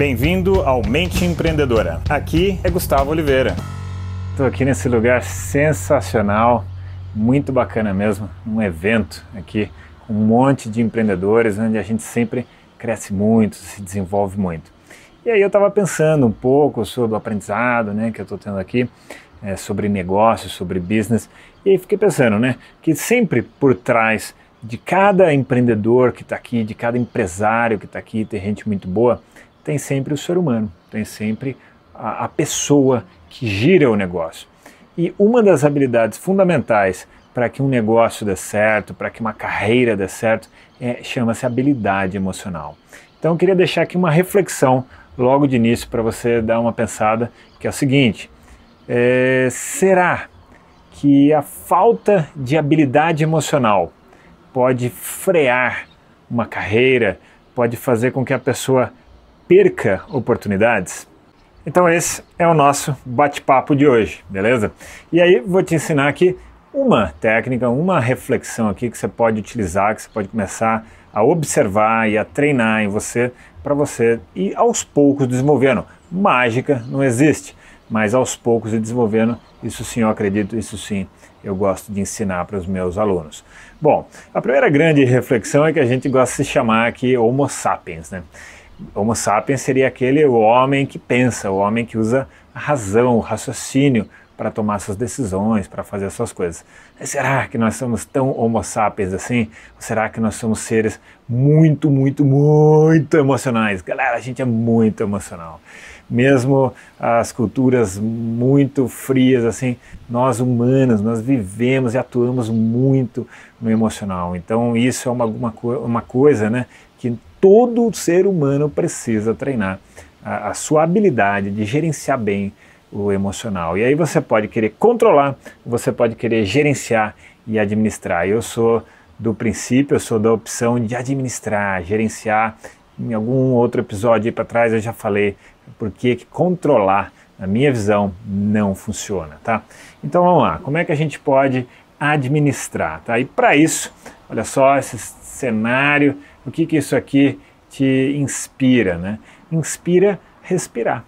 Bem-vindo ao Mente Empreendedora. Aqui é Gustavo Oliveira. Estou aqui nesse lugar sensacional, muito bacana mesmo, um evento aqui com um monte de empreendedores onde a gente sempre cresce muito, se desenvolve muito. E aí eu estava pensando um pouco sobre o aprendizado né, que eu estou tendo aqui, é, sobre negócios, sobre business, e aí fiquei pensando né, que sempre por trás de cada empreendedor que está aqui, de cada empresário que está aqui, tem gente muito boa, tem sempre o ser humano, tem sempre a, a pessoa que gira o negócio. E uma das habilidades fundamentais para que um negócio dê certo, para que uma carreira dê certo, é, chama-se habilidade emocional. Então eu queria deixar aqui uma reflexão logo de início para você dar uma pensada, que é o seguinte: é, será que a falta de habilidade emocional pode frear uma carreira, pode fazer com que a pessoa perca oportunidades? Então esse é o nosso bate-papo de hoje, beleza? E aí vou te ensinar aqui uma técnica, uma reflexão aqui que você pode utilizar, que você pode começar a observar e a treinar em você para você ir aos poucos desenvolvendo. Mágica não existe, mas aos poucos ir desenvolvendo, isso sim eu acredito, isso sim eu gosto de ensinar para os meus alunos. Bom, a primeira grande reflexão é que a gente gosta de se chamar aqui Homo sapiens, né? Homo sapiens seria aquele o homem que pensa, o homem que usa a razão, o raciocínio para tomar suas decisões, para fazer suas coisas. Mas será que nós somos tão homo sapiens assim? Ou será que nós somos seres muito, muito, muito emocionais? Galera, a gente é muito emocional. Mesmo as culturas muito frias, assim, nós humanos, nós vivemos e atuamos muito no emocional. Então isso é uma, uma, uma coisa né, que todo ser humano precisa treinar. A, a sua habilidade de gerenciar bem o emocional. E aí você pode querer controlar, você pode querer gerenciar e administrar. Eu sou do princípio, eu sou da opção de administrar, gerenciar. Em algum outro episódio para trás eu já falei por que controlar, na minha visão, não funciona, tá? Então vamos lá, como é que a gente pode administrar, tá? E para isso, olha só esse cenário, o que que isso aqui te inspira, né? Inspira respirar.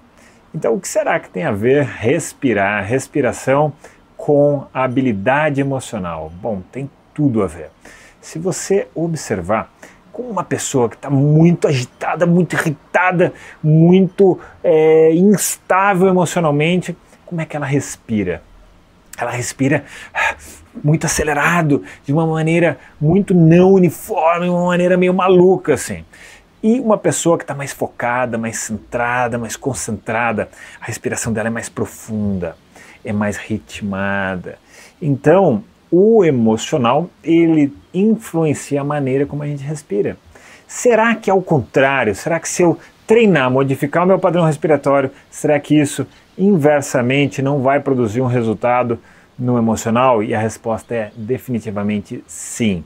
Então, o que será que tem a ver respirar, respiração com a habilidade emocional? Bom, tem tudo a ver. Se você observar, com uma pessoa que está muito agitada, muito irritada, muito é, instável emocionalmente, como é que ela respira? Ela respira muito acelerado, de uma maneira muito não uniforme, uma maneira meio maluca assim. E uma pessoa que está mais focada, mais centrada, mais concentrada, a respiração dela é mais profunda, é mais ritmada. Então, o emocional, ele influencia a maneira como a gente respira. Será que é o contrário? Será que se eu treinar, modificar o meu padrão respiratório, será que isso inversamente não vai produzir um resultado no emocional? E a resposta é definitivamente sim.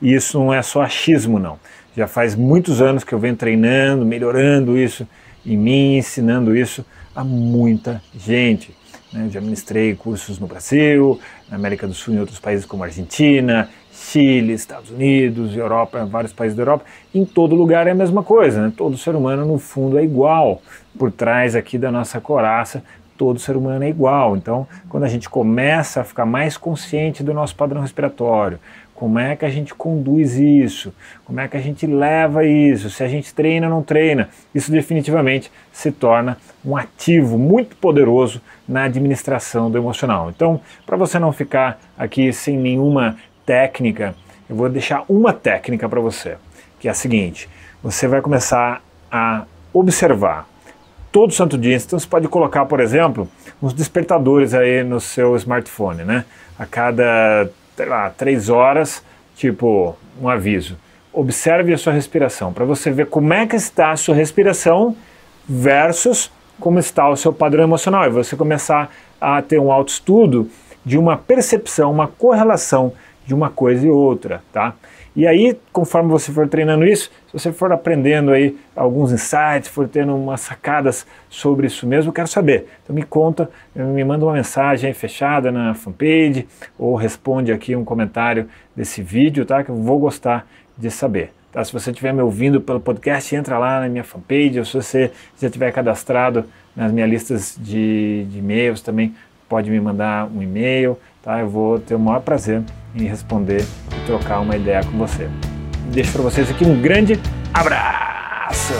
E isso não é só achismo, não. Já faz muitos anos que eu venho treinando, melhorando isso em mim, ensinando isso a muita gente. Né? Já ministrei cursos no Brasil, na América do Sul, em outros países como Argentina, Chile, Estados Unidos, Europa, vários países da Europa. Em todo lugar é a mesma coisa, né? todo ser humano no fundo é igual. Por trás aqui da nossa coraça, todo ser humano é igual. Então, quando a gente começa a ficar mais consciente do nosso padrão respiratório, como é que a gente conduz isso? Como é que a gente leva isso? Se a gente treina ou não treina? Isso definitivamente se torna um ativo muito poderoso na administração do emocional. Então, para você não ficar aqui sem nenhuma técnica, eu vou deixar uma técnica para você, que é a seguinte: você vai começar a observar todo santo dia. Então, você pode colocar, por exemplo, uns despertadores aí no seu smartphone, né? A cada sei lá, três horas, tipo um aviso. Observe a sua respiração, para você ver como é que está a sua respiração versus como está o seu padrão emocional. E você começar a ter um autoestudo de uma percepção, uma correlação de uma coisa e outra, tá? E aí, conforme você for treinando isso, se você for aprendendo aí alguns insights, for tendo umas sacadas sobre isso mesmo, quero saber. Então me conta, me manda uma mensagem fechada na fanpage ou responde aqui um comentário desse vídeo, tá? Que eu vou gostar de saber. Tá? Se você estiver me ouvindo pelo podcast, entra lá na minha fanpage, ou se você já estiver cadastrado nas minhas listas de, de e-mails também, pode me mandar um e-mail, tá? Eu vou ter o maior prazer me responder e trocar uma ideia com você. Deixo para vocês aqui um grande abraço!